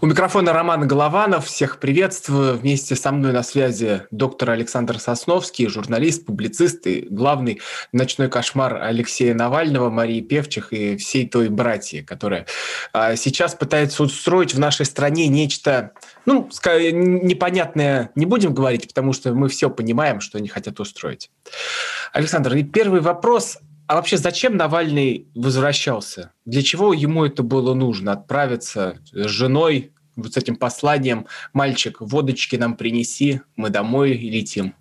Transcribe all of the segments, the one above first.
У микрофона Роман Голованов. Всех приветствую. Вместе со мной на связи доктор Александр Сосновский, журналист, публицист и главный ночной кошмар Алексея Навального, Марии Певчих и всей той братьи, которая а, сейчас пытается устроить в нашей стране нечто, ну, непонятное не будем говорить, потому что мы все понимаем, что они хотят устроить. Александр, и первый вопрос. А вообще зачем Навальный возвращался? Для чего ему это было нужно? Отправиться с женой вот с этим посланием «Мальчик, водочки нам принеси, мы домой летим».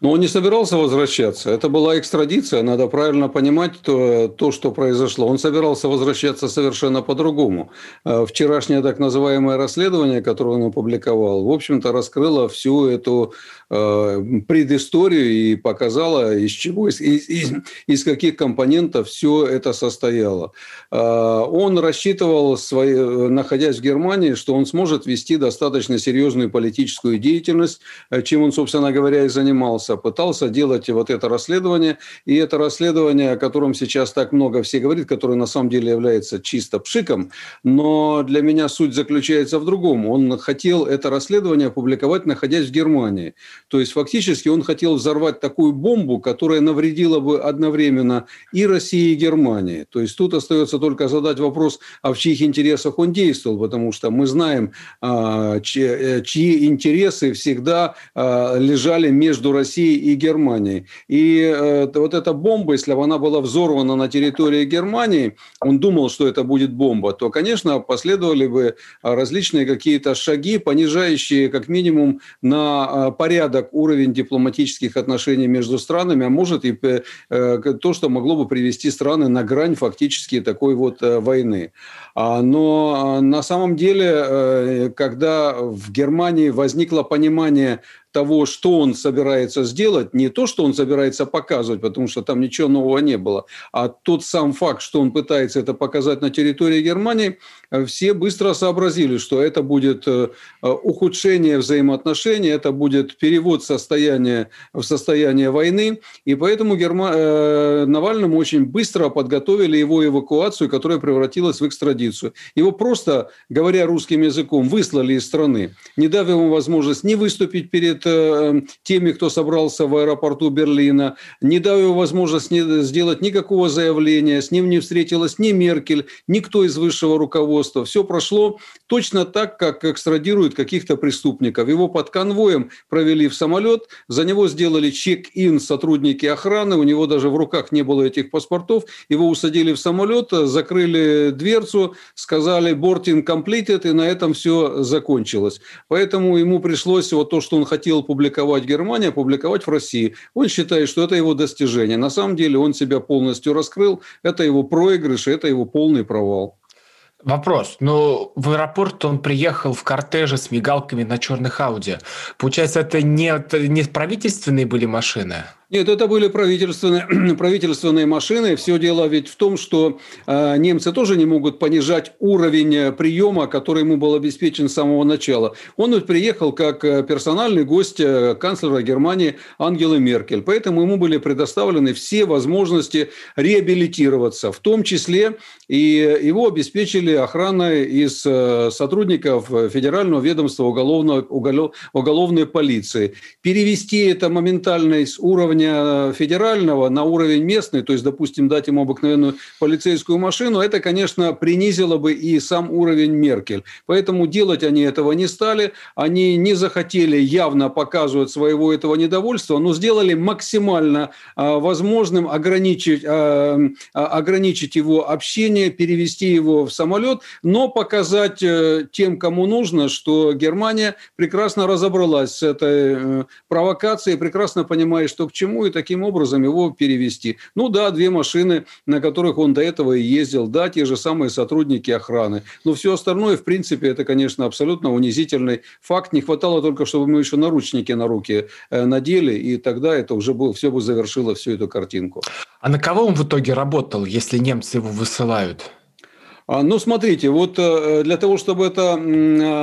Но он не собирался возвращаться. Это была экстрадиция. Надо правильно понимать то, то что произошло. Он собирался возвращаться совершенно по-другому. Э, вчерашнее так называемое расследование, которое он опубликовал, в общем-то, раскрыло всю эту предысторию и показало, из чего, из, из, из каких компонентов все это состояло. Э, он рассчитывал, свои, находясь в Германии, что он сможет вести достаточно серьезную политическую деятельность, чем он, собственно говоря, и занимался пытался делать вот это расследование. И это расследование, о котором сейчас так много все говорит, которое на самом деле является чисто пшиком, но для меня суть заключается в другом. Он хотел это расследование опубликовать, находясь в Германии. То есть фактически он хотел взорвать такую бомбу, которая навредила бы одновременно и России, и Германии. То есть тут остается только задать вопрос, а в чьих интересах он действовал, потому что мы знаем, а, чьи, чьи интересы всегда а, лежали между Россией и Германии. И э, вот эта бомба, если бы она была взорвана на территории Германии, он думал, что это будет бомба, то, конечно, последовали бы различные какие-то шаги, понижающие как минимум на э, порядок уровень дипломатических отношений между странами, а может и э, то, что могло бы привести страны на грань фактически такой вот э, войны. А, но э, на самом деле, э, когда в Германии возникло понимание того, что он собирается сделать, не то, что он собирается показывать, потому что там ничего нового не было, а тот сам факт, что он пытается это показать на территории Германии, все быстро сообразили, что это будет э, ухудшение взаимоотношений, это будет перевод состояния в состояние войны, и поэтому Герма... Э, Навальному очень быстро подготовили его эвакуацию, которая превратилась в экстрадицию. Его просто, говоря русским языком, выслали из страны, не дав ему возможность не выступить перед перед э, теми, кто собрался в аэропорту Берлина, не дал ему возможность сделать никакого заявления, с ним не встретилась ни Меркель, никто из высшего руководства. Все прошло точно так, как экстрадируют каких-то преступников. Его под конвоем провели в самолет, за него сделали чек-ин сотрудники охраны, у него даже в руках не было этих паспортов, его усадили в самолет, закрыли дверцу, сказали «boarding completed», и на этом все закончилось. Поэтому ему пришлось вот то, что он хотел хотел публиковать в Германии, опубликовать в России. Он считает, что это его достижение. На самом деле он себя полностью раскрыл. Это его проигрыш, это его полный провал. Вопрос. Ну, в аэропорт он приехал в кортеже с мигалками на черных Ауди. Получается, это не, не правительственные были машины? Нет, это были правительственные, правительственные машины. Все дело ведь в том, что э, немцы тоже не могут понижать уровень э, приема, который ему был обеспечен с самого начала. Он ведь приехал как э, персональный гость э, канцлера Германии Ангелы Меркель. Поэтому ему были предоставлены все возможности реабилитироваться. В том числе и его обеспечили охраной из сотрудников Федерального ведомства уголовного, уголовной полиции. Перевести это моментально из уровня уровня федерального на уровень местный, то есть, допустим, дать ему обыкновенную полицейскую машину, это, конечно, принизило бы и сам уровень Меркель. Поэтому делать они этого не стали, они не захотели явно показывать своего этого недовольства, но сделали максимально а, возможным ограничить, а, а, ограничить его общение, перевести его в самолет, но показать э, тем, кому нужно, что Германия прекрасно разобралась с этой э, провокацией, прекрасно понимает, что к чему почему, и таким образом его перевести. Ну да, две машины, на которых он до этого и ездил, да, те же самые сотрудники охраны. Но все остальное, в принципе, это, конечно, абсолютно унизительный факт. Не хватало только, чтобы мы еще наручники на руки э, надели, и тогда это уже было, все бы завершило всю эту картинку. А на кого он в итоге работал, если немцы его высылают? А, ну, смотрите, вот э, для того, чтобы это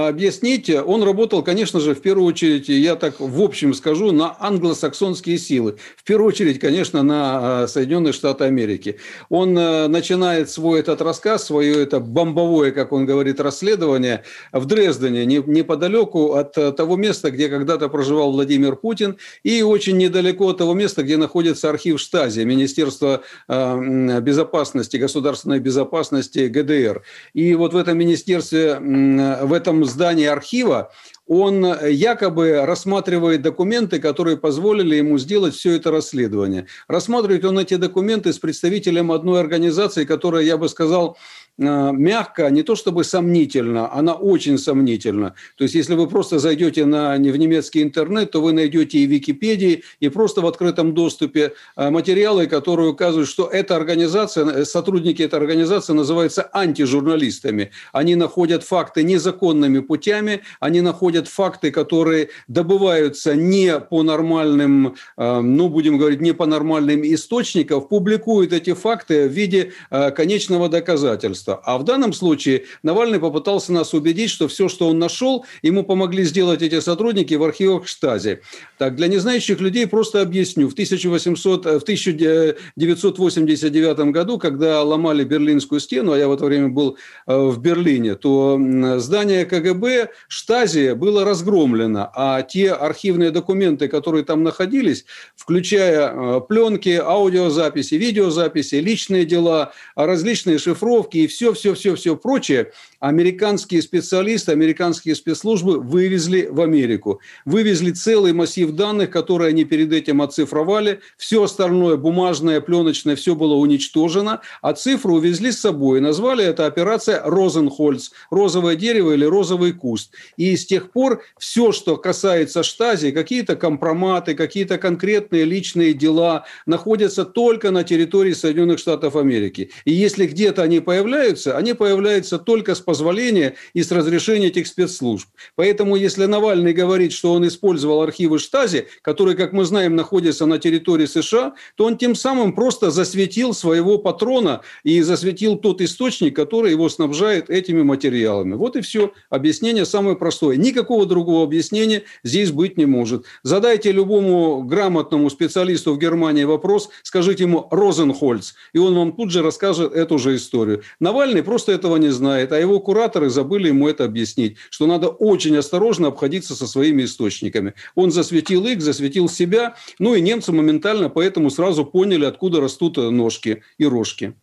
объяснить, он работал, конечно же, в первую очередь, я так в общем скажу, на англосаксонские силы. В первую очередь, конечно, на э, Соединенные Штаты Америки. Он э, начинает свой этот рассказ, свое это бомбовое, как он говорит, расследование в Дрездене, неподалеку от того места, где когда-то проживал Владимир Путин, и очень недалеко от того места, где находится архив Штази, Министерство безопасности, государственной безопасности ГДР ГДР. И вот в этом министерстве, в этом здании архива он якобы рассматривает документы, которые позволили ему сделать все это расследование. Рассматривает он эти документы с представителем одной организации, которая, я бы сказал, мягко, не то чтобы сомнительно, она очень сомнительна. То есть, если вы просто зайдете на, в немецкий интернет, то вы найдете и в Википедии, и просто в открытом доступе э, материалы, которые указывают, что эта организация, э, сотрудники этой организации называются антижурналистами. Они находят факты незаконными путями, они находят факты, которые добываются не по нормальным, ну, будем говорить, не по нормальным источникам, публикуют эти факты в виде конечного доказательства государства. А в данном случае Навальный попытался нас убедить, что все, что он нашел, ему помогли сделать эти сотрудники в архивах Штази. Так, для незнающих людей просто объясню. В, 1800, в 1989 году, когда ломали Берлинскую стену, а я в это время был э, в Берлине, то здание КГБ Штази было разгромлено, а те архивные документы, которые там находились, включая э, пленки, аудиозаписи, видеозаписи, личные дела, различные шифровки и все все-все-все-все прочее американские специалисты, американские спецслужбы вывезли в Америку. Вывезли целый массив данных, которые они перед этим оцифровали. Все остальное, бумажное, пленочное, все было уничтожено, а цифру увезли с собой. Назвали это операция «Розенхольц» – розовое дерево или розовый куст. И с тех пор все, что касается штази, какие-то компроматы, какие-то конкретные личные дела находятся только на территории Соединенных Штатов Америки. И если где-то они появляются, они появляются только с позволения и с разрешения этих спецслужб. Поэтому, если Навальный говорит, что он использовал архивы Штази, которые, как мы знаем, находятся на территории США, то он тем самым просто засветил своего патрона и засветил тот источник, который его снабжает этими материалами. Вот и все. Объяснение самое простое. Никакого другого объяснения здесь быть не может. Задайте любому грамотному специалисту в Германии вопрос, скажите ему «Розенхольц», и он вам тут же расскажет эту же историю. Навальный просто этого не знает, а его кураторы забыли ему это объяснить, что надо очень осторожно обходиться со своими источниками. Он засветил их, засветил себя, ну и немцы моментально поэтому сразу поняли, откуда растут ножки и рожки.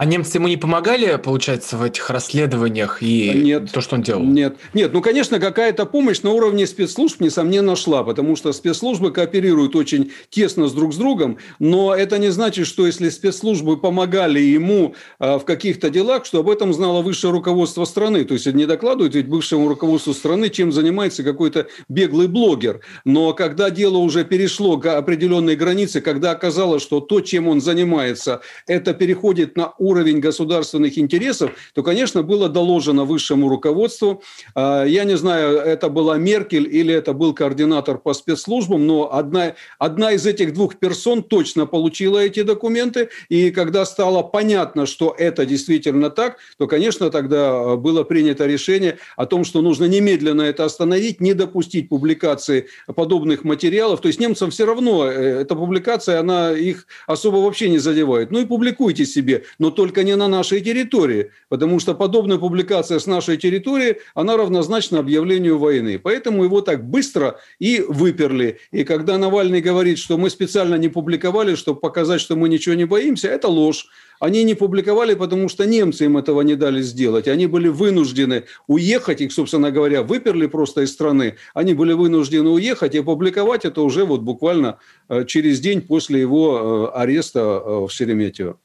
А немцы ему не помогали, получается, в этих расследованиях и нет, то, что он делал? Нет, нет. Ну, конечно, какая-то помощь на уровне спецслужб, несомненно, шла, потому что спецслужбы кооперируют очень тесно с друг с другом, но это не значит, что если спецслужбы помогали ему а, в каких-то делах, что об этом знало высшее руководство страны. То есть, не докладывают ведь бывшему руководству страны, чем занимается какой-то беглый блогер. Но когда дело уже перешло к определенной границе, когда оказалось, что то, чем он занимается, это переходит на уровень уровень государственных интересов, то, конечно, было доложено высшему руководству. А, я не знаю, это была Меркель или это был координатор по спецслужбам, но одна, одна из этих двух персон точно получила эти документы. И когда стало понятно, что это действительно так, то, конечно, тогда было принято решение о том, что нужно немедленно это остановить, не допустить публикации подобных материалов. То есть немцам все равно э, эта публикация, она их особо вообще не задевает. Ну и публикуйте себе, но только не на нашей территории, потому что подобная публикация с нашей территории, она равнозначна объявлению войны. Поэтому его так быстро и выперли. И когда Навальный говорит, что мы специально не публиковали, чтобы показать, что мы ничего не боимся, это ложь. Они не публиковали, потому что немцы им этого не дали сделать. Они были вынуждены уехать, их, собственно говоря, выперли просто из страны. Они были вынуждены уехать и публиковать это уже вот буквально э, через день после его э, ареста э, в Шереметьево.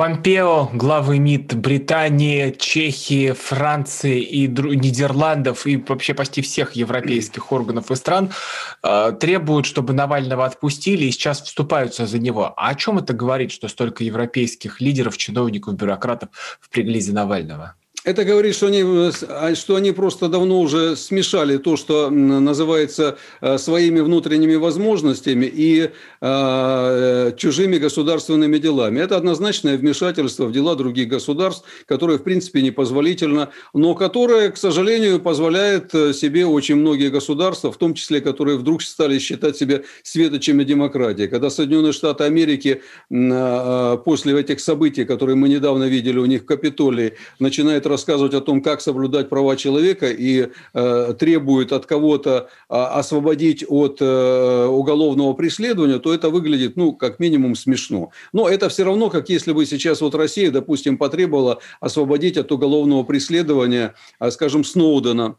Помпео, главы МИД Британии, Чехии, Франции и Нидерландов и вообще почти всех европейских органов и стран э, требуют, чтобы Навального отпустили и сейчас вступаются за него. А о чем это говорит, что столько европейских лидеров, чиновников, бюрократов впряглись за Навального? Это говорит, что они, а, что они просто давно уже смешали то, что называется э, своими внутренними возможностями и э, чужими государственными делами. Это однозначное вмешательство в дела других государств, которое, в принципе, непозволительно, но которое, к сожалению, позволяет э, себе очень многие государства, в том числе, которые вдруг стали считать себя светочами демократии. Когда Соединенные Штаты Америки э, после этих событий, которые мы недавно видели у них в Капитолии, начинает рассказывать о том, как соблюдать права человека и э, требует от кого-то освободить от уголовного преследования, то это выглядит, ну, как минимум смешно. Но это все равно, как если бы сейчас вот Россия, допустим, потребовала освободить от уголовного преследования, э, скажем, Сноудена.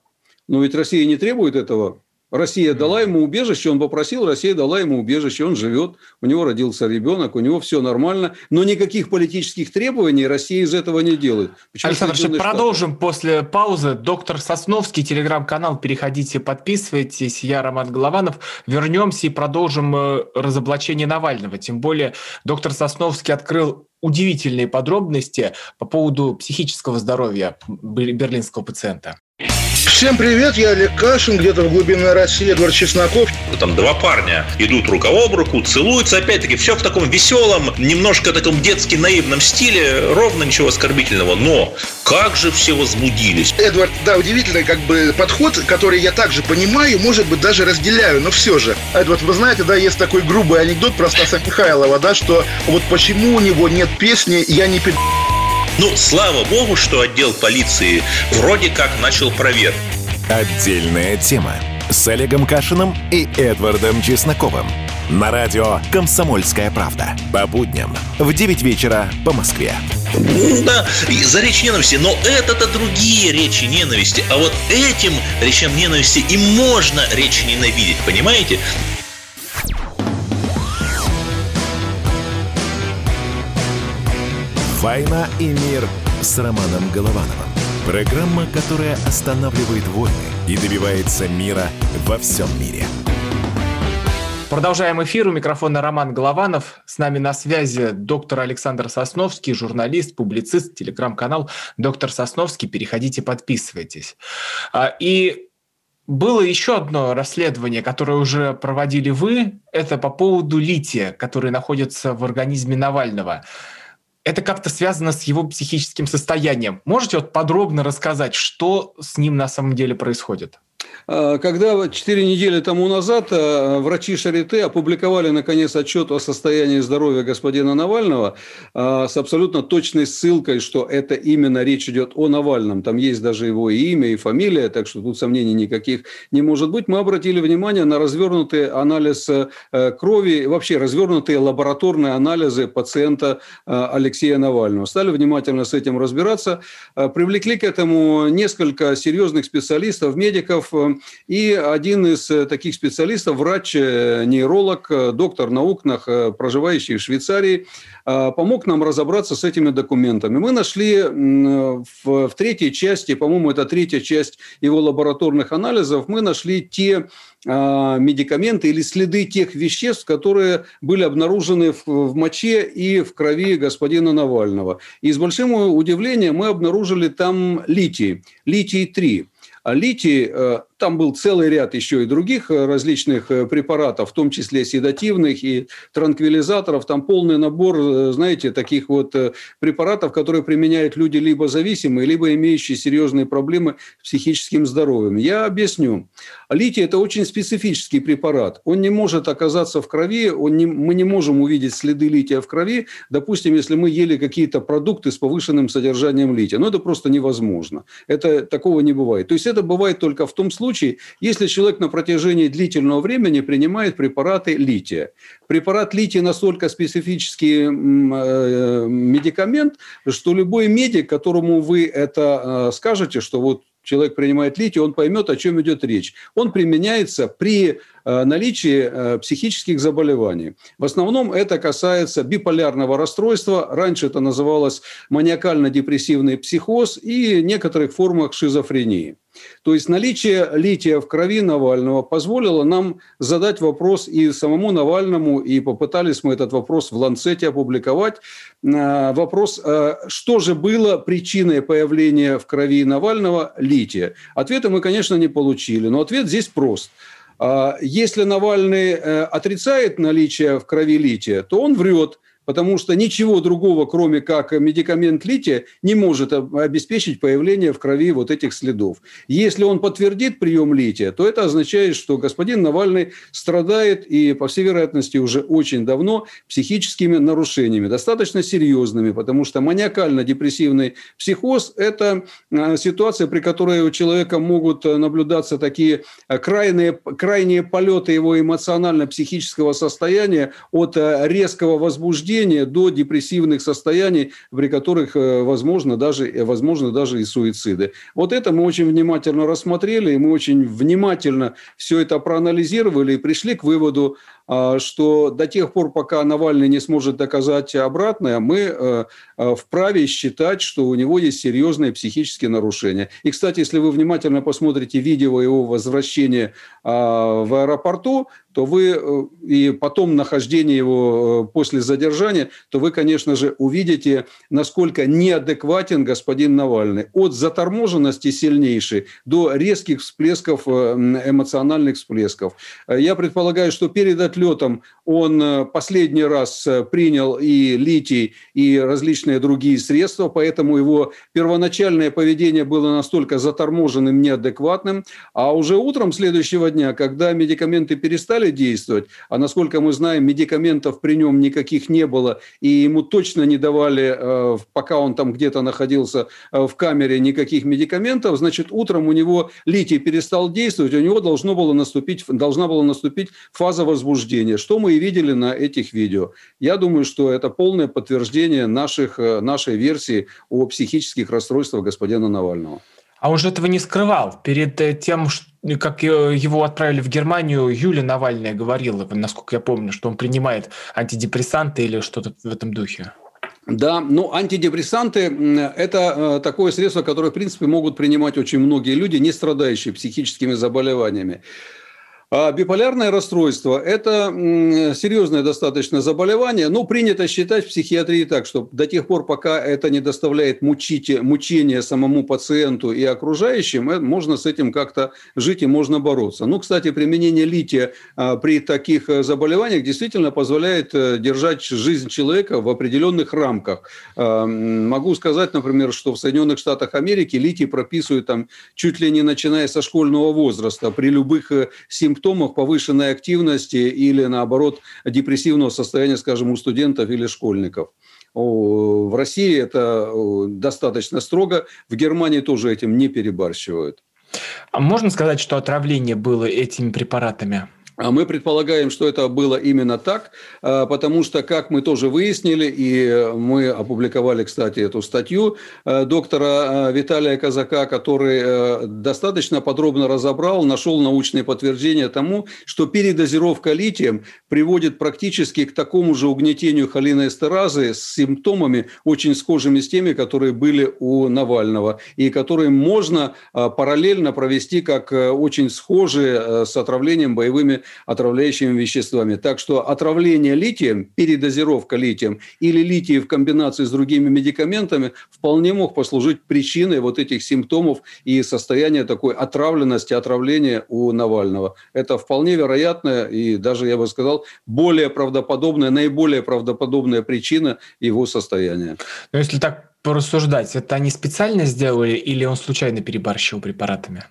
Но ведь Россия не требует этого. Россия дала ему убежище, он попросил, Россия дала ему убежище, он живет, у него родился ребенок, у него все нормально, но никаких политических требований Россия из этого не делает. Почему Александр, Штаты? продолжим после паузы. Доктор Сосновский, телеграм-канал, переходите, подписывайтесь. Я Роман Голованов. Вернемся и продолжим э, разоблачение Навального. Тем более доктор Сосновский открыл удивительные подробности по поводу психического здоровья берлинского пациента. Всем привет, я Олег Кашин, где-то в глубине России Эдвард Чесноков. Там два парня идут рука об руку, целуются, опять-таки, все в таком веселом, немножко таком детски наивном стиле, ровно ничего оскорбительного, но как же все возбудились. Эдвард, да, удивительный как бы подход, который я также понимаю, может быть, даже разделяю, но все же. Эдвард, вы знаете, да, есть такой грубый анекдот про Стаса Михайлова, да, что вот почему у него нет песни «Я не пи***». Ну, слава богу, что отдел полиции вроде как начал проверку. Отдельная тема с Олегом Кашиным и Эдвардом Чесноковым. На радио «Комсомольская правда». По будням в 9 вечера по Москве. Да, за речь ненависти, но это-то другие речи ненависти. А вот этим речам ненависти и можно речь ненавидеть, понимаете? «Война и мир» с Романом Головановым. Программа, которая останавливает войны и добивается мира во всем мире. Продолжаем эфир. У микрофона Роман Голованов. С нами на связи доктор Александр Сосновский, журналист, публицист, телеграм-канал «Доктор Сосновский». Переходите, подписывайтесь. А, и было еще одно расследование, которое уже проводили вы. Это по поводу лития, который находится в организме Навального это как-то связано с его психическим состоянием. Можете вот подробно рассказать, что с ним на самом деле происходит? А, когда четыре недели тому назад а, врачи Шарите опубликовали, наконец, отчет о состоянии здоровья господина Навального а, с абсолютно точной ссылкой, что это именно речь идет о Навальном. Там есть даже его и имя, и фамилия, так что тут сомнений никаких не может быть. Мы обратили внимание на развернутый анализ э, крови, вообще развернутые лабораторные анализы пациента Алексея Навального. Стали внимательно с этим разбираться. Привлекли к этому несколько серьезных специалистов, медиков, и один из э, таких специалистов, врач-нейролог, э, э, доктор наук, проживающий в Швейцарии, помог нам разобраться с этими документами. Мы нашли в, в третьей части, по-моему, это третья часть его лабораторных анализов, мы нашли те медикаменты или следы тех веществ, которые были обнаружены в, в моче и в крови господина Навального. И с большим удивлением мы обнаружили там литий, литий-3. А литий там был целый ряд еще и других э, различных э, препаратов, в том числе седативных и транквилизаторов. Там полный набор, э, знаете, таких вот препаратов, которые применяют люди либо зависимые, либо имеющие серьезные проблемы с психическим здоровьем. Я объясню. Литий – это очень специфический препарат. Он не может оказаться в крови, он не, мы не можем увидеть следы лития в крови, допустим, если мы ели какие-то продукты с повышенным содержанием лития. Но это просто невозможно. Это, такого не бывает. То есть это бывает только в том случае, случае, если человек на протяжении длительного времени принимает препараты лития. Препарат лития настолько специфический э, медикамент, что любой медик, которому вы это э, скажете, что вот человек принимает литий, он поймет, о чем идет речь. Он применяется при наличии э, психических заболеваний. В основном это касается биполярного расстройства. Раньше это называлось маниакально-депрессивный психоз и некоторых формах шизофрении. То есть наличие лития в крови Навального позволило нам задать вопрос и самому Навальному, и попытались мы этот вопрос в Ланцете опубликовать. Э, вопрос, э, что же было причиной появления в крови Навального лития? Ответа мы, конечно, не получили, но ответ здесь прост. Э, если Навальный отрицает наличие в крови лития, то он врет – потому что ничего другого, кроме как медикамент лития, не может обеспечить появление в крови вот этих следов. Если он подтвердит прием лития, то это означает, что господин Навальный страдает и, по всей вероятности, уже очень давно психическими нарушениями, достаточно серьезными, потому что маниакально-депрессивный психоз – это а, ситуация, при которой у человека могут наблюдаться такие а, крайние, крайние полеты его эмоционально-психического состояния от а, резкого возбуждения возбуждения до депрессивных состояний, при которых э, возможно даже, э, возможно даже и суициды. Вот это мы очень внимательно рассмотрели, и мы очень внимательно все это проанализировали и пришли к выводу, что до тех пор, пока Навальный не сможет доказать обратное, мы э, вправе считать, что у него есть серьезные психические нарушения. И, кстати, если вы внимательно посмотрите видео его возвращения а, в аэропорту, то вы э, и потом нахождение его э, после задержания, то вы, конечно же, увидите, насколько неадекватен господин Навальный. От заторможенности сильнейшей до резких всплесков, э, эмоциональных всплесков. Я предполагаю, что перед отлетом отлетом он последний раз принял и литий, и различные другие средства, поэтому его первоначальное поведение было настолько заторможенным, неадекватным, а уже утром следующего дня, когда медикаменты перестали действовать, а насколько мы знаем, медикаментов при нем никаких не было, и ему точно не давали, э, пока он там где-то находился э, в камере, никаких медикаментов, значит, утром у него литий перестал действовать, у него должно было наступить, должна была наступить фаза возбуждения, что мы и видели на этих видео. Я думаю, что это полное подтверждение наших, э, нашей версии о психических расстройствах господина Навального. А он же этого не скрывал. Перед э, тем, как его отправили в Германию, Юлия Навальная говорила, насколько я помню, что он принимает антидепрессанты или что-то в этом духе. Да, ну антидепрессанты – это э, такое средство, которое, в принципе, могут принимать очень многие люди, не страдающие психическими заболеваниями. А биполярное расстройство – это серьезное достаточно заболевание, но принято считать в психиатрии так, что до тех пор, пока это не доставляет мучите, мучения самому пациенту и окружающим, э, можно с этим как-то жить и можно бороться. Ну, кстати, применение лития а, при таких э, заболеваниях действительно позволяет э, держать жизнь человека в определенных рамках. А, могу сказать, например, что в Соединенных Штатах Америки литий прописывают там чуть ли не начиная со школьного возраста при любых симптомах симптомах повышенной активности или, наоборот, депрессивного состояния, скажем, у студентов или школьников. В России это достаточно строго, в Германии тоже этим не перебарщивают. А можно сказать, что отравление было этими препаратами? А мы предполагаем, что это было именно так, а, потому что, как мы тоже выяснили, и мы опубликовали, кстати, эту статью а, доктора Виталия Казака, который достаточно подробно разобрал, нашел научные подтверждения тому, что передозировка литием приводит практически к такому же угнетению холиноэстеразы с симптомами очень схожими с теми, которые были у Навального, и которые можно параллельно провести как очень схожие с отравлением боевыми отравляющими веществами. Так что отравление литием, передозировка литием или литий в комбинации с другими медикаментами вполне мог послужить причиной вот этих симптомов и состояния такой отравленности, отравления у Навального. Это вполне вероятная и даже, я бы сказал, более правдоподобная, наиболее правдоподобная причина его состояния. Но если так порассуждать, это они специально сделали или он случайно перебарщивал препаратами?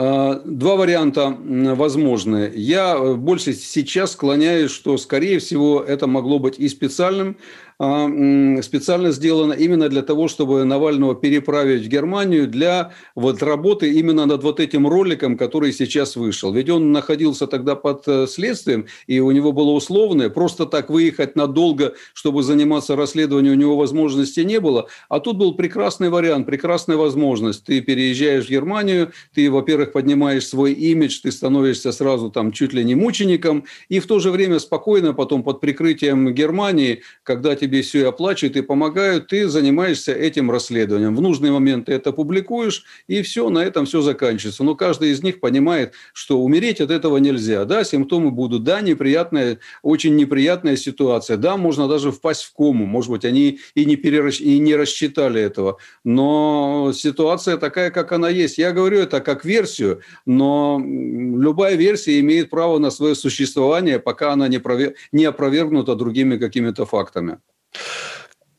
А, два варианта возможны. Я больше сейчас склоняюсь, что, скорее всего, это могло быть и специальным специально сделана именно для того, чтобы Навального переправить в Германию для вот работы именно над вот этим роликом, который сейчас вышел. Ведь он находился тогда под э, следствием, и у него было условное, просто так выехать надолго, чтобы заниматься расследованием, у него возможности не было. А тут был прекрасный вариант, прекрасная возможность. Ты переезжаешь в Германию, ты, во-первых, поднимаешь свой имидж, ты становишься сразу там чуть ли не мучеником, и в то же время спокойно потом под прикрытием Германии, когда тебе все и оплачивают и помогают, ты занимаешься этим расследованием. В нужный момент ты это публикуешь, и все, на этом все заканчивается. Но каждый из них понимает, что умереть от этого нельзя. Да, симптомы будут, да, неприятная, очень неприятная ситуация, да, можно даже впасть в кому, может быть, они и не, перерасч... и не рассчитали этого, но ситуация такая, как она есть. Я говорю это как версию, но любая версия имеет право на свое существование, пока она не, провер... не опровергнута другими какими-то фактами.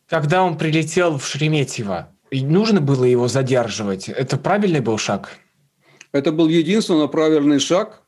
Когда он прилетел в Шереметьево, нужно было его задерживать. Это правильный был шаг? Это был единственно правильный шаг,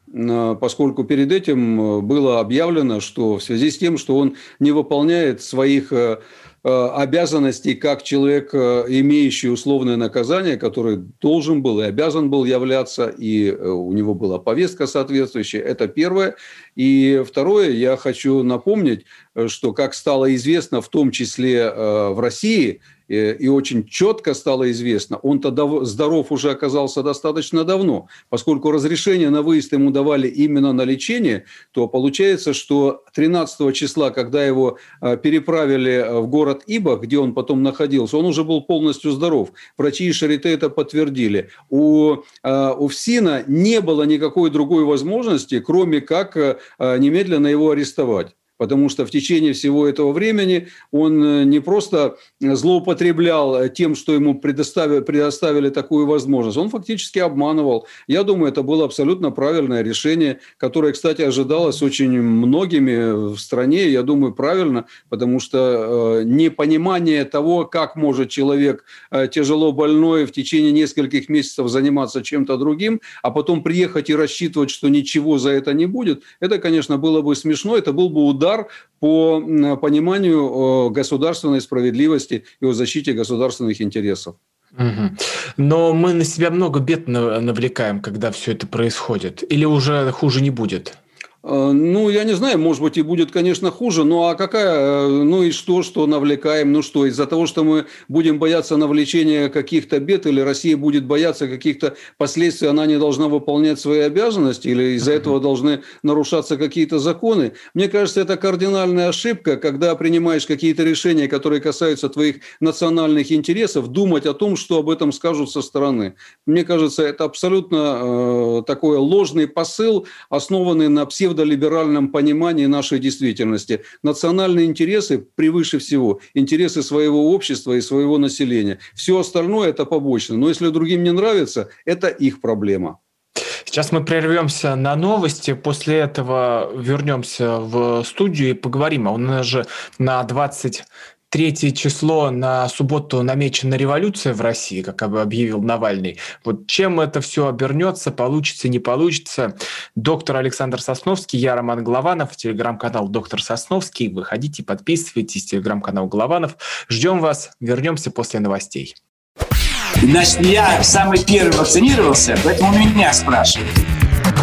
поскольку перед этим э, было объявлено, что в связи с тем, что он не выполняет своих э, обязанностей как человек, имеющий условное наказание, который должен был и обязан был являться, и у него была повестка соответствующая. Это первое. И второе, я хочу напомнить, что, как стало известно, в том числе в России, Э, и очень четко стало известно, он-то здоров уже оказался достаточно давно, поскольку разрешение на выезд ему давали именно на лечение, то получается, что 13 числа, когда его э, переправили э, в город Ибах, где он потом находился, он уже был полностью здоров. Врачи и Шарите это подтвердили. У, у ФСИНа не было никакой другой возможности, кроме как немедленно его арестовать потому что в течение всего этого времени он э, не просто злоупотреблял э, тем, что ему предоставили, предоставили такую возможность, он фактически обманывал. Я думаю, это было абсолютно правильное решение, которое, кстати, ожидалось очень многими в стране. Я думаю, правильно, потому что э, непонимание того, как может человек тяжело больной в течение нескольких месяцев заниматься чем-то другим, а потом приехать и рассчитывать, что ничего за это не будет, это, конечно, было бы смешно, это был бы удар удар по пониманию государственной справедливости и о защите государственных интересов. Угу. Но мы на себя много бед навлекаем, когда все это происходит. Или уже хуже не будет? Э, ну, я не знаю, может быть, и будет, конечно, хуже. Ну, а какая, э, ну и что, что навлекаем? Ну что, из-за того, что мы будем бояться навлечения каких-то бед, или Россия будет бояться каких-то последствий, она не должна выполнять свои обязанности, или из-за этого должны нарушаться какие-то законы? Мне кажется, это кардинальная ошибка, когда принимаешь какие-то решения, которые касаются твоих национальных интересов, думать о том, что об этом скажут со стороны. Мне кажется, это абсолютно э, такой ложный посыл, основанный на псевдо псевдолиберальном понимании нашей действительности. Национальные интересы превыше всего. Интересы своего общества и своего населения. Все остальное – это побочно. Но если другим не нравится, это их проблема. Сейчас мы прервемся на новости, после этого вернемся в студию и поговорим. А у нас же на 20 третье число на субботу намечена революция в России, как объявил Навальный. Вот чем это все обернется, получится, не получится. Доктор Александр Сосновский, я Роман Голованов, телеграм-канал Доктор Сосновский. Выходите, подписывайтесь, телеграм-канал Голованов. Ждем вас, вернемся после новостей. Значит, я самый первый вакцинировался, поэтому меня спрашивают.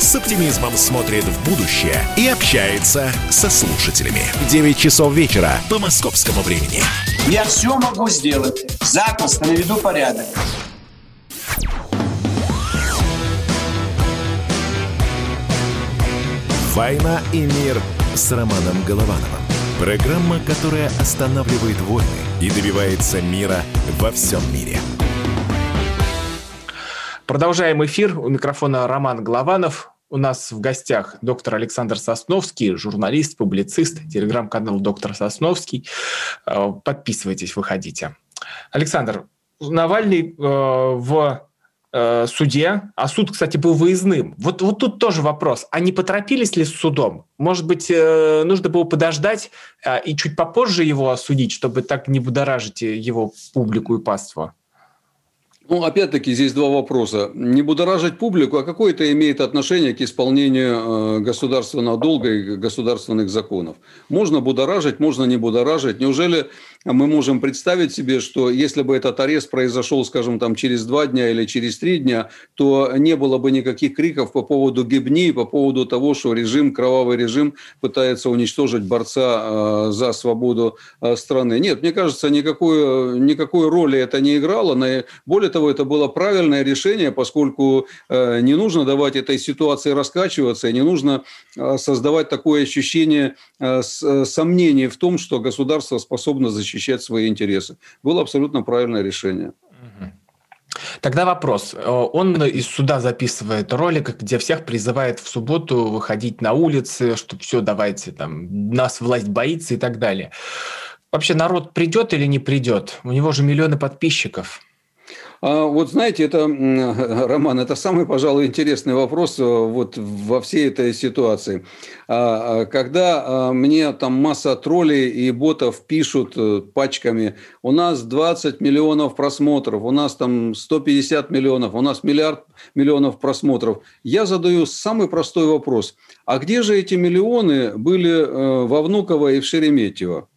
с оптимизмом смотрит в будущее и общается со слушателями. 9 часов вечера по московскому времени. Я все могу сделать. Запросто наведу порядок. «Война и мир» с Романом Головановым. Программа, которая останавливает войны и добивается мира во всем мире. Продолжаем эфир. У микрофона Роман Голованов. У нас в гостях доктор Александр Сосновский, журналист, публицист, телеграм-канал «Доктор Сосновский». Э, подписывайтесь, выходите. Александр, Навальный э, в э, суде, а суд, кстати, был выездным. Вот, вот тут тоже вопрос, а не поторопились ли с судом? Может быть, нужно было подождать и чуть попозже его осудить, чтобы так не будоражить его публику и паство? Ну, опять-таки, здесь два вопроса. Не будоражить публику, а какое это имеет отношение к исполнению э, государственного долга и государственных законов? Можно будоражить, можно не будоражить. Неужели мы можем представить себе, что если бы этот арест произошел, скажем, там через два дня или через три дня, то не было бы никаких криков по поводу гибни, по поводу того, что режим, кровавый режим пытается уничтожить борца э, за свободу э, страны. Нет, мне кажется, никакой, никакой роли это не играло. Более того, этого это было правильное решение, поскольку э, не нужно давать этой ситуации раскачиваться, и не нужно э, создавать такое ощущение э, сомнений в том, что государство способно защищать свои интересы. Было абсолютно правильное решение. Тогда вопрос. Он из суда записывает ролик, где всех призывает в субботу выходить на улицы, что все, давайте, там, нас власть боится и так далее. Вообще народ придет или не придет? У него же миллионы подписчиков. А вот знаете, это, Роман, это самый, пожалуй, интересный вопрос э, вот во всей этой ситуации. А, а, когда мне там масса троллей и ботов пишут э, пачками, у нас 20 миллионов просмотров, у нас там 150 миллионов, у нас миллиард миллионов просмотров, я задаю самый простой вопрос. А где же эти миллионы были э, во Внуково и в Шереметьево?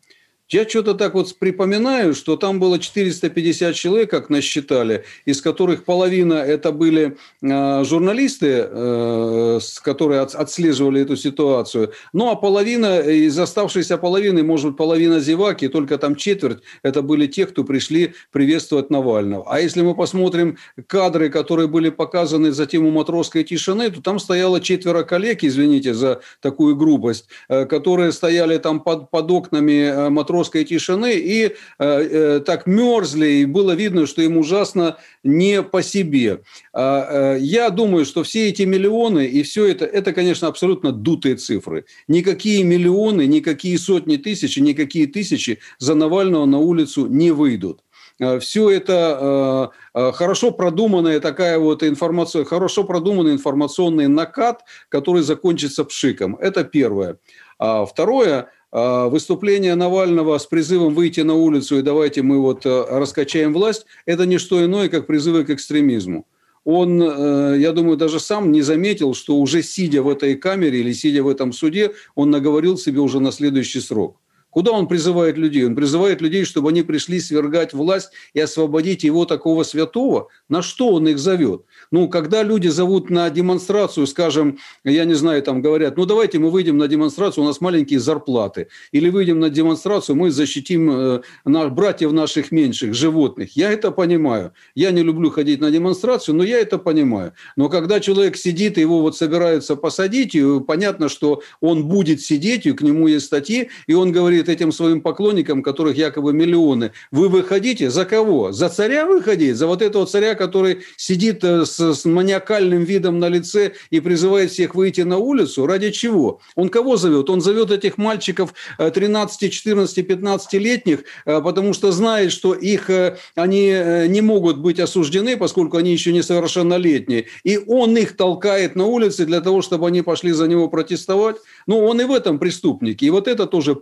Я что-то так вот припоминаю, что там было 450 человек, как насчитали, из которых половина это были э, журналисты, э, которые от, отслеживали эту ситуацию. Ну, а половина, из оставшейся половины, может быть, половина зеваки, только там четверть, это были те, кто пришли приветствовать Навального. А если мы посмотрим кадры, которые были показаны за тему матросской тишины, то там стояло четверо коллег, извините за такую грубость, э, которые стояли там под, под окнами э, матросской московской тишины и э, э, так мерзли, и было видно, что им ужасно не по себе. А, э, я думаю, что все эти миллионы и все это, это, конечно, абсолютно дутые цифры. Никакие миллионы, никакие сотни тысяч, никакие тысячи за Навального на улицу не выйдут э, все это э, хорошо продуманная такая вот информация, хорошо продуманный информационный накат, который закончится пшиком. Это первое. А второе, а, выступление Навального с призывом выйти на улицу и давайте мы вот э, раскачаем власть, это не что иное, как призывы к экстремизму. Он, э, я думаю, даже сам не заметил, что уже сидя в этой камере или сидя в этом суде, он наговорил себе уже на следующий срок. Куда он призывает людей? Он призывает людей, чтобы они пришли свергать власть и освободить его такого святого. На что он их зовет? Ну, когда люди зовут на демонстрацию, скажем, я не знаю, там говорят, ну, давайте мы выйдем на демонстрацию, у нас маленькие зарплаты. Или выйдем на демонстрацию, мы защитим э, наш, братьев наших меньших, животных. Я это понимаю. Я не люблю ходить на демонстрацию, но я это понимаю. Но когда человек сидит, его вот собираются посадить, и понятно, что он будет сидеть, и к нему есть статьи, и он говорит, говорит этим своим поклонникам, которых якобы миллионы, вы выходите за кого? За царя выходить? За вот этого царя, который сидит э, с, с маниакальным видом на лице и призывает всех выйти на улицу? Ради чего? Он кого зовет? Он зовет этих мальчиков 13, 14, 15-летних, потому что знает, что их, э, они э, не могут быть осуждены, поскольку они еще несовершеннолетние. И он их толкает на улице для того, чтобы они пошли за него протестовать. Ну, он и в этом преступник. И вот это тоже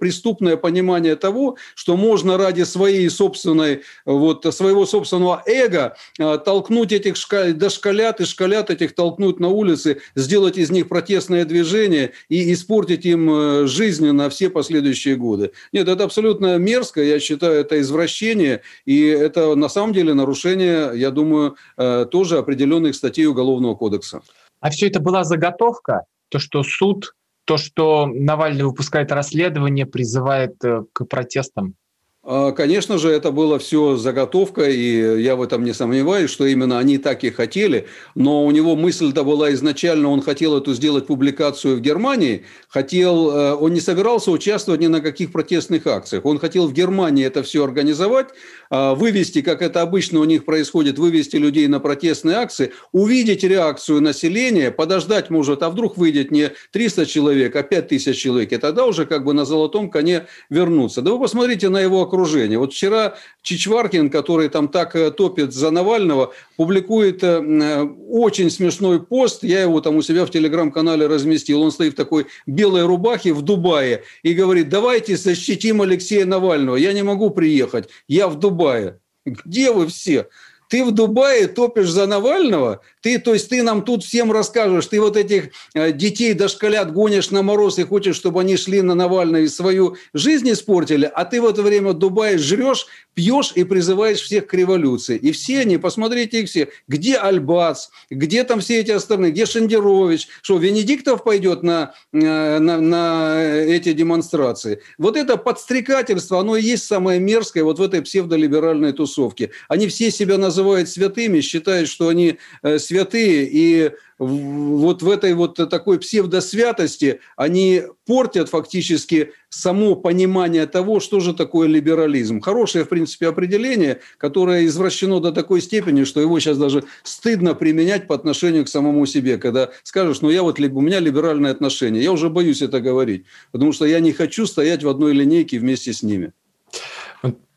преступное понимание того, что можно ради своей собственной, вот, своего собственного эго э, толкнуть этих шкаль, дошколят и шкалят этих толкнуть на улице, сделать из них протестное движение и испортить им э, жизнь на все последующие годы. Нет, это абсолютно мерзко, я считаю, это извращение, и это на самом деле нарушение, я думаю, э, тоже определенных статей Уголовного кодекса. А все это была заготовка, то, что суд то, что Навальный выпускает расследование, призывает э, к протестам? А, конечно же, это было все заготовка, и я в этом не сомневаюсь, что именно они так и хотели. Но у него мысль-то была изначально, он хотел эту сделать публикацию в Германии, хотел, э, он не собирался участвовать ни на каких протестных акциях. Он хотел в Германии это все организовать, а, вывести, как это обычно у них происходит, вывести людей на протестные акции, увидеть реакцию населения, подождать, может, а вдруг выйдет не 300 человек, а 5000 человек, и тогда уже как бы на золотом коне вернуться. Да вы посмотрите на его окружение. Вот вчера Чичваркин, который там так э, топит за Навального, публикует э, э, очень смешной пост. Я его там у себя в телеграм-канале разместил. Он стоит в такой белой рубахе в Дубае и говорит, давайте защитим Алексея Навального. Я не могу приехать, я в Дубае. Где вы все? Ты в Дубае топишь за Навального, ты, то есть ты нам тут всем расскажешь, ты вот этих э, детей дошколят гонишь на мороз и хочешь, чтобы они шли на Навального и свою жизнь испортили, а ты в это время в Дубае жрешь, пьешь и призываешь всех к революции. И все они, посмотрите их все, где Альбац, где там все эти остальные, где Шендерович, что Венедиктов пойдет на, э, на, на эти демонстрации. Вот это подстрекательство, оно и есть самое мерзкое вот в этой псевдолиберальной тусовке. Они все себя называют святыми, считают, что они э, святые, и вот в этой вот такой псевдосвятости они портят фактически само понимание того, что же такое либерализм. Хорошее, в принципе, определение, которое извращено до такой степени, что его сейчас даже стыдно применять по отношению к самому себе. Когда скажешь, ну я вот, у меня либеральное отношение, я уже боюсь это говорить, потому что я не хочу стоять в одной линейке вместе с ними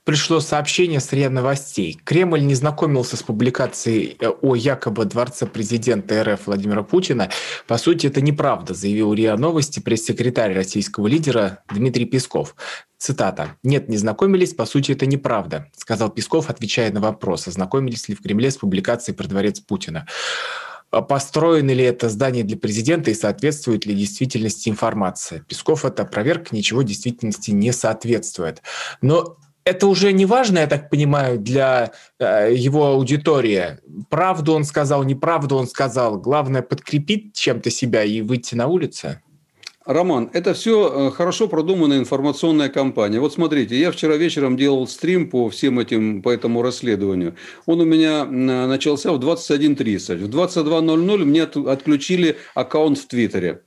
пришло сообщение с РИА Новостей. Кремль не знакомился с публикацией э, о якобы дворце президента РФ Владимира Путина. По сути, это неправда, заявил РИА Новости пресс-секретарь российского лидера Дмитрий Песков. Цитата. «Нет, не знакомились, по сути, это неправда», сказал Песков, отвечая на вопрос, ознакомились ли в Кремле с публикацией про дворец Путина а построено ли это здание для президента и соответствует ли действительности информация. Песков это проверка, ничего действительности не соответствует. Но это уже не важно, я так понимаю, для э, его аудитории. Правду он сказал, неправду он сказал. Главное подкрепить чем-то себя и выйти на улицу. Роман, это все э, хорошо продуманная информационная кампания. Вот смотрите, я вчера вечером делал стрим по всем этим, по этому расследованию. Он у меня начался в 21.30. В 22.00 мне отключили аккаунт в Твиттере.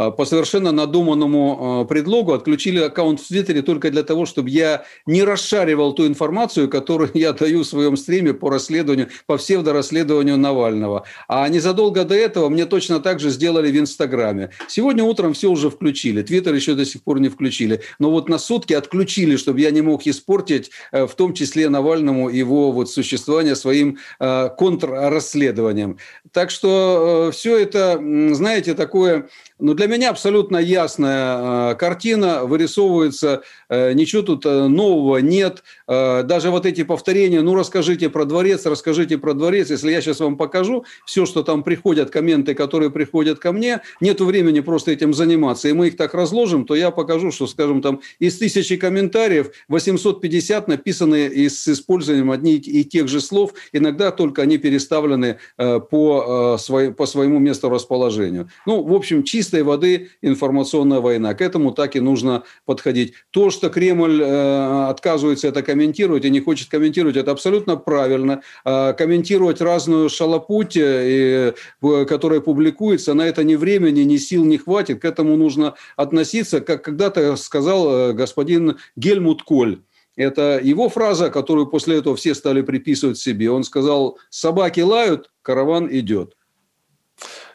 А, по совершенно надуманному а, предлогу отключили аккаунт в Твиттере только для того, чтобы я не расшаривал ту информацию, которую я даю в своем стриме по расследованию, по псевдорасследованию Навального. А незадолго до этого мне точно так же сделали в Инстаграме. Сегодня утром все уже включили. Твиттер еще до сих пор не включили. Но вот на сутки отключили, чтобы я не мог испортить, э, в том числе Навальному, его вот существование своим э, контррасследованием. Так что э, все это, знаете, такое но для меня абсолютно ясная э, картина вырисовывается, э, ничего тут э, нового нет. Даже вот эти повторения, ну расскажите про дворец, расскажите про дворец. Если я сейчас вам покажу все, что там приходят, комменты, которые приходят ко мне, нет времени просто этим заниматься, и мы их так разложим, то я покажу, что, скажем, там из тысячи комментариев 850 написаны с использованием одних и тех же слов, иногда только они переставлены по, своему месту расположению. Ну, в общем, чисто чистой воды информационная война. К этому так и нужно подходить. То, что Кремль э, отказывается это комментировать и не хочет комментировать, это абсолютно правильно. Э, комментировать разную шалопуть, э, которая публикуется, на это ни времени, ни сил не хватит. К этому нужно относиться, как когда-то сказал господин Гельмут Коль. Это его фраза, которую после этого все стали приписывать себе. Он сказал, собаки лают, караван идет.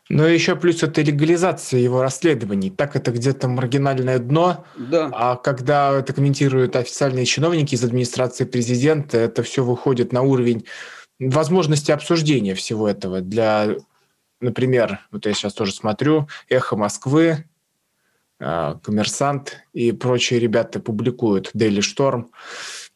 Но еще плюс это легализация его расследований. Так это где-то маргинальное дно. Да. А когда это комментируют официальные чиновники из администрации президента, это все выходит на уровень возможности обсуждения всего этого для, например, вот я сейчас тоже смотрю, «Эхо Москвы», а, «Коммерсант» и прочие ребята публикуют «Дейли Шторм».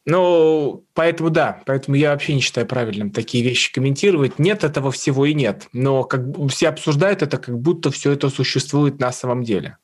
Ну, поэтому да, поэтому я вообще не считаю правильным такие вещи комментировать. Нет этого всего и нет. Но как все обсуждают это, как будто все это существует на самом деле.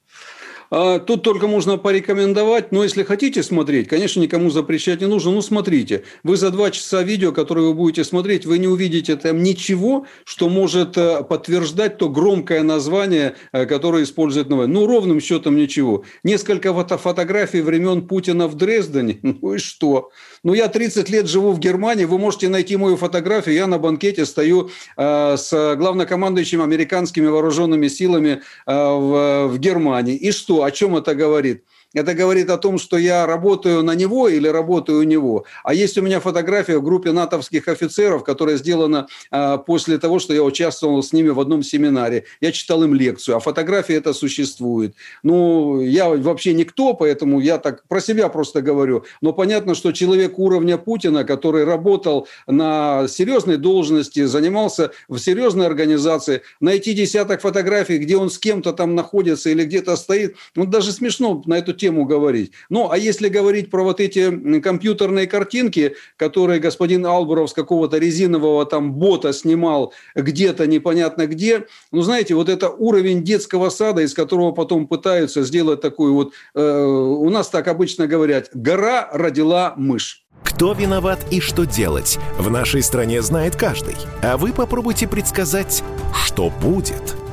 А, тут только можно порекомендовать, но если хотите смотреть, конечно, никому запрещать не нужно, ну смотрите. Вы за два часа видео, которое вы будете смотреть, вы не увидите там ничего, что может э, подтверждать то громкое название, э, которое использует новое. Ну, ровным счетом ничего. Несколько фото фотографий времен Путина в Дрездене, ну и что? Ну, я 30 лет живу в Германии, вы можете найти мою фотографию, я на банкете стою э, с главнокомандующим американскими вооруженными силами в Германии. И что? О чем это говорит? Это говорит о том, что я работаю на него или работаю у него. А есть у меня фотография в группе натовских офицеров, которая сделана а, после того, что я участвовал с ними в одном семинаре. Я читал им лекцию, а фотография это существует. Ну, я вообще никто, поэтому я так про себя просто говорю. Но понятно, что человек уровня Путина, который работал на серьезной должности, занимался в серьезной организации, найти десяток фотографий, где он с кем-то там находится или где-то стоит, ну, даже смешно на эту тему говорить. Ну, а если говорить про вот эти компьютерные картинки, которые господин Албуров с какого-то резинового там бота снимал где-то непонятно где, ну, знаете, вот это уровень детского сада, из которого потом пытаются сделать такую вот, э, у нас так обычно говорят, гора родила мышь. Кто виноват и что делать, в нашей стране знает каждый. А вы попробуйте предсказать, что будет –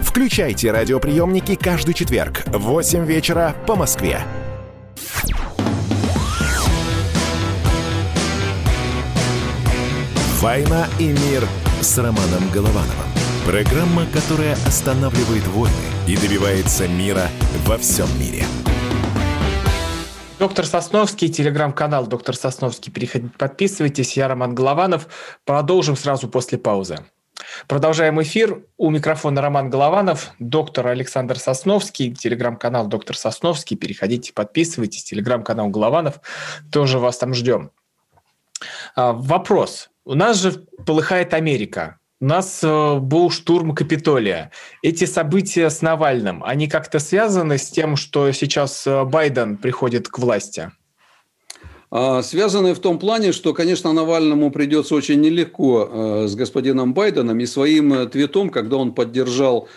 Включайте радиоприемники каждый четверг в 8 вечера по Москве. «Война и мир» с Романом Головановым. Программа, которая останавливает войны и добивается мира во всем мире. Доктор Сосновский, телеграм-канал Доктор Сосновский. Переходите, подписывайтесь. Я Роман Голованов. Продолжим сразу после паузы. Продолжаем эфир. У микрофона Роман Голованов, доктор Александр Сосновский, телеграм-канал Доктор Сосновский. Переходите, подписывайтесь. Телеграм-канал Голованов. Тоже вас там ждем. А, вопрос. У нас же полыхает Америка. У нас э, был штурм Капитолия. Эти события с Навальным, они как-то связаны с тем, что сейчас э, Байден приходит к власти? А, связанные в том плане, что, конечно, Навальному придется очень нелегко э, с господином Байденом и своим э, твитом, когда он поддержал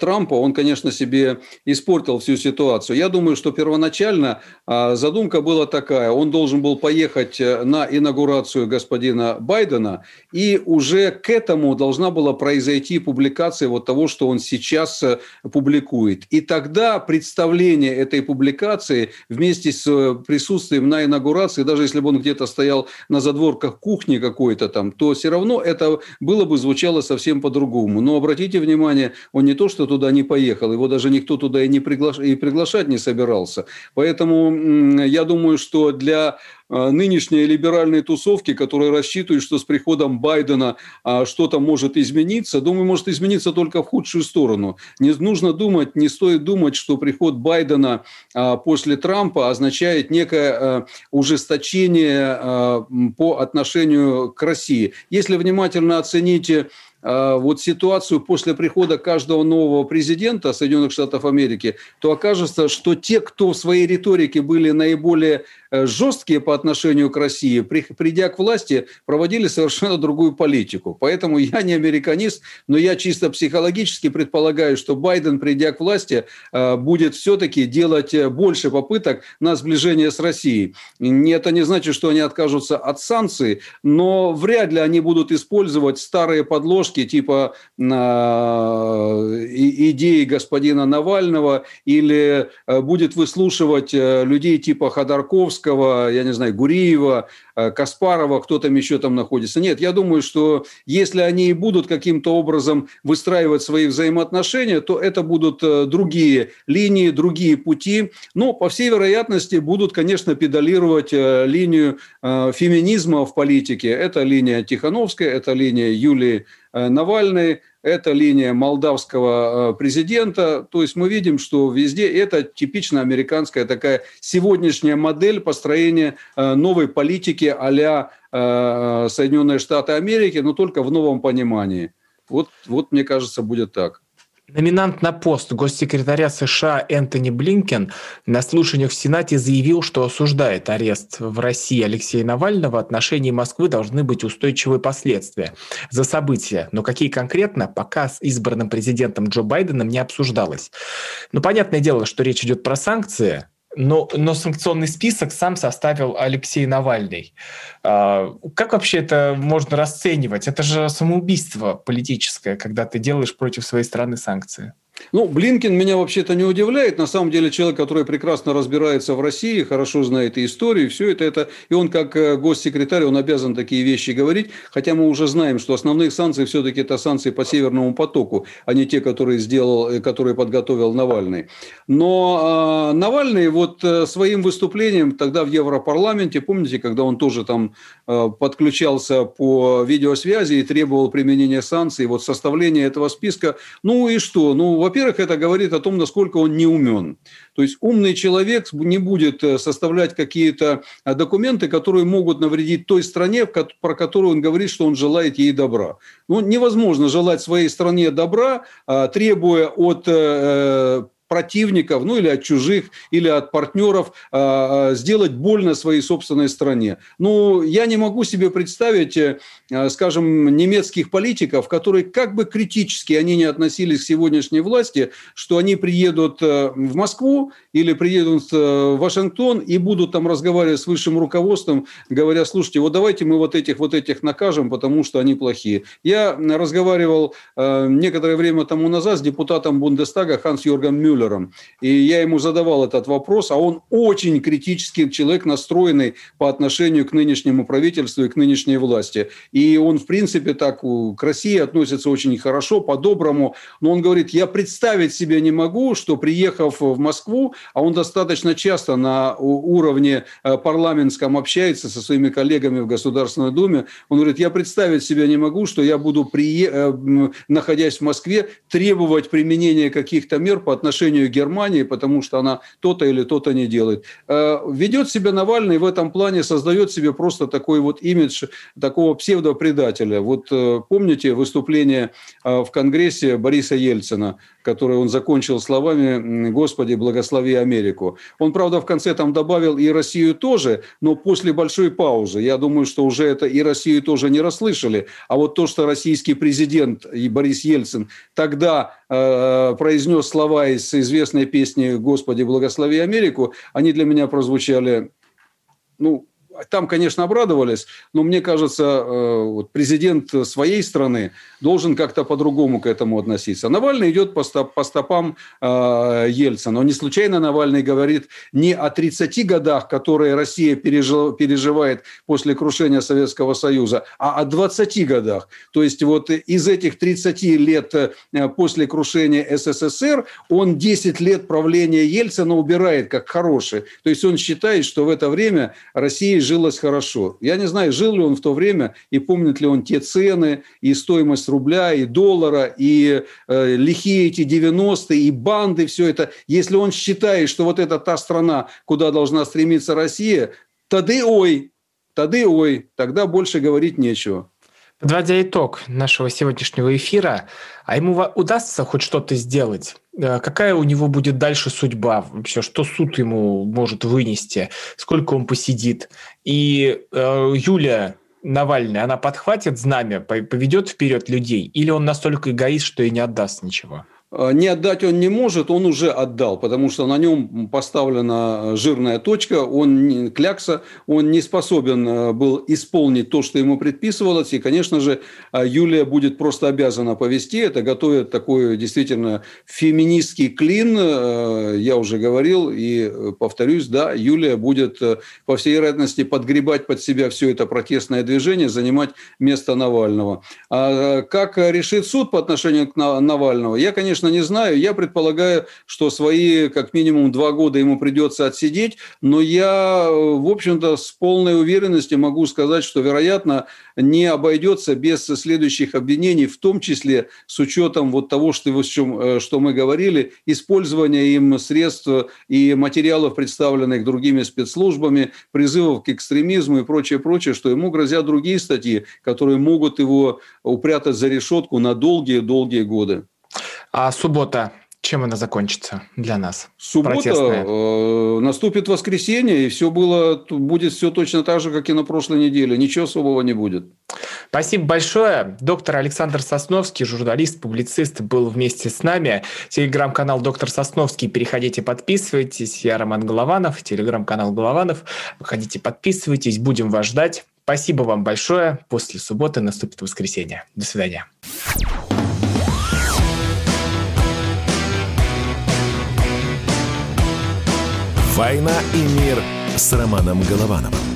Трампа, он, конечно, себе испортил всю ситуацию. Я думаю, что первоначально задумка была такая. Он должен был поехать на инаугурацию господина Байдена, и уже к этому должна была произойти публикация вот того, что он сейчас публикует. И тогда представление этой публикации вместе с присутствием на инаугурации даже если бы он где-то стоял на задворках кухни какой-то там, то все равно это было бы звучало совсем по-другому. Но обратите внимание, он не то, что туда не поехал, его даже никто туда и, не приглаш... и приглашать не собирался. Поэтому я думаю, что для а, нынешние либеральные тусовки, которые рассчитывают, что с приходом Байдена а, что-то может измениться, думаю, может измениться только в худшую сторону. Не нужно думать, не стоит думать, что приход Байдена а, после Трампа означает некое ужесточение по отношению к России. Если внимательно оцените вот ситуацию после прихода каждого нового президента Соединенных Штатов Америки, то окажется, что те, кто в своей риторике были наиболее Э, жесткие по отношению к России, придя к власти, проводили совершенно другую политику. Поэтому я не американист, но я чисто психологически предполагаю, что Байден, придя к власти, э, будет все-таки делать э, больше попыток на сближение с Россией. Это не значит, что они откажутся от санкций, но вряд ли они будут использовать старые подложки отмазки типа идеи господина Навального или будет выслушивать людей типа Ходорковского, я не знаю, Гуриева, Каспарова, кто там еще там находится. Нет, я думаю, что если они и будут каким-то образом выстраивать свои взаимоотношения, то это будут другие линии, другие пути. Но, по всей вероятности, будут, конечно, педалировать линию феминизма в политике. Это линия Тихановская, это линия Юлии э, Навальной, это линия молдавского э, президента. То есть мы видим, что везде это типично американская такая сегодняшняя модель построения э, новой политики а-ля Соединенные Штаты Америки, но только в новом понимании. Вот, вот мне кажется, будет так. Номинант на пост госсекретаря США Энтони Блинкен на слушаниях в Сенате заявил, что осуждает арест в России Алексея Навального. В отношении Москвы должны быть устойчивые последствия за события. Но какие конкретно, пока с избранным президентом Джо Байденом не обсуждалось. Ну, понятное дело, что речь идет про санкции, но, но санкционный список сам составил Алексей Навальный. А, как вообще это можно расценивать? Это же самоубийство политическое, когда ты делаешь против своей страны санкции. Ну, Блинкин меня вообще-то не удивляет. На самом деле человек, который прекрасно разбирается в России, хорошо знает и историю, все это, это. И он как э, госсекретарь, он обязан такие вещи говорить. Хотя мы уже знаем, что основные санкции все-таки это санкции по Северному потоку, а не те, которые сделал, э, которые подготовил Навальный. Но э, Навальный вот э, своим выступлением тогда в Европарламенте, помните, когда он тоже там подключался по видеосвязи и требовал применения санкций, вот составление этого списка, ну и что? Ну, во-первых, это говорит о том, насколько он не умен. То есть умный человек не будет э, составлять какие-то э, документы, которые могут навредить той стране, про которую он говорит, что он желает ей добра. Ну, невозможно желать своей стране добра, требуя от э, противников, ну или от чужих, или от партнеров э, сделать больно своей собственной стране. Ну, я не могу себе представить, э, скажем, немецких политиков, которые как бы критически они не относились к сегодняшней власти, что они приедут э, в Москву или приедут э, в Вашингтон и будут там разговаривать с высшим руководством, говоря, слушайте, вот давайте мы вот этих вот этих накажем, потому что они плохие. Я разговаривал некоторое время тому назад с депутатом Бундестага Ханс Йорган Мюллер, Мюллером. И я ему задавал этот вопрос, а он очень критический человек, настроенный по отношению к нынешнему правительству и к нынешней власти. И он, в принципе, так к России относится очень хорошо, по-доброму. Но он говорит, я представить себе не могу, что приехав в Москву, а он достаточно часто на уровне э, парламентском общается со своими коллегами в Государственной Думе, он говорит, я представить себе не могу, что я буду, при... Э, находясь в Москве, требовать применения каких-то мер по отношению отношению Германии, потому что она то-то или то-то не делает. Э, ведет себя Навальный в этом плане, создает себе просто такой вот имидж такого псевдопредателя. Вот э, помните выступление э, в Конгрессе Бориса Ельцина, которое он закончил словами «Господи, благослови Америку». Он, правда, в конце там добавил и Россию тоже, но после большой паузы. Я думаю, что уже это и Россию тоже не расслышали. А вот то, что российский президент и Борис Ельцин тогда произнес слова из известной песни «Господи, благослови Америку», они для меня прозвучали, ну, там, конечно, обрадовались, но мне кажется, э, вот президент своей страны должен как-то по-другому к этому относиться. Навальный идет по, стоп, по стопам э, Ельцина. Он не случайно Навальный говорит не о 30 годах, которые Россия переживает после крушения Советского Союза, а о 20 годах. То есть вот из этих 30 лет э, после крушения СССР он 10 лет правления Ельцина убирает как хороший. То есть он считает, что в это время Россия жилось хорошо. Я не знаю, жил ли он в то время и помнит ли он те цены и стоимость рубля, и доллара, и э, лихие эти 90-е, и банды, все это. Если он считает, что вот это та страна, куда должна стремиться Россия, тогда ой, тогда ой, тогда больше говорить нечего. Подводя итог нашего сегодняшнего эфира, а ему удастся хоть что-то сделать? Э, какая у него будет дальше судьба вообще? Что суд ему может вынести? Сколько он посидит? И э, Юлия Навальная, она подхватит знамя, поведет вперед людей? Или он настолько эгоист, что и не отдаст ничего? Э, не отдать он не может, он уже отдал, потому что на нем поставлена жирная точка, он клякса, он не способен э, был исполнить то, что ему предписывалось, и, конечно же, э, Юлия будет просто обязана повести, это готовит такой действительно феминистский клин, я уже говорил. И повторюсь, да, Юлия будет по всей вероятности подгребать под себя все это протестное движение, занимать место Навального. А как решит суд по отношению к Навальному, я, конечно, конечно, не знаю. Я предполагаю, что свои как минимум два года ему придется отсидеть, но я, в общем-то, с полной уверенностью могу сказать, что, вероятно, не обойдется без следующих обвинений, в том числе с учетом вот того, что, э, что мы говорили, использования им средств и материалов, представленных другими спецслужбами, призывов к экстремизму и прочее, прочее, что ему грозят другие статьи, которые могут его упрятать за решетку на долгие-долгие годы. А суббота, чем она закончится для нас? Суббота э, наступит воскресенье, и все было, будет все точно так же, как и на прошлой неделе. Ничего особого не будет. Спасибо большое. Доктор Александр Сосновский, журналист, публицист, был вместе с нами. Телеграм-канал «Доктор Сосновский». Переходите, подписывайтесь. Я Роман Голованов, телеграм-канал Голованов. Выходите, подписывайтесь. Будем вас ждать. Спасибо вам большое. После субботы наступит воскресенье. До свидания. «Война и мир» с Романом Головановым.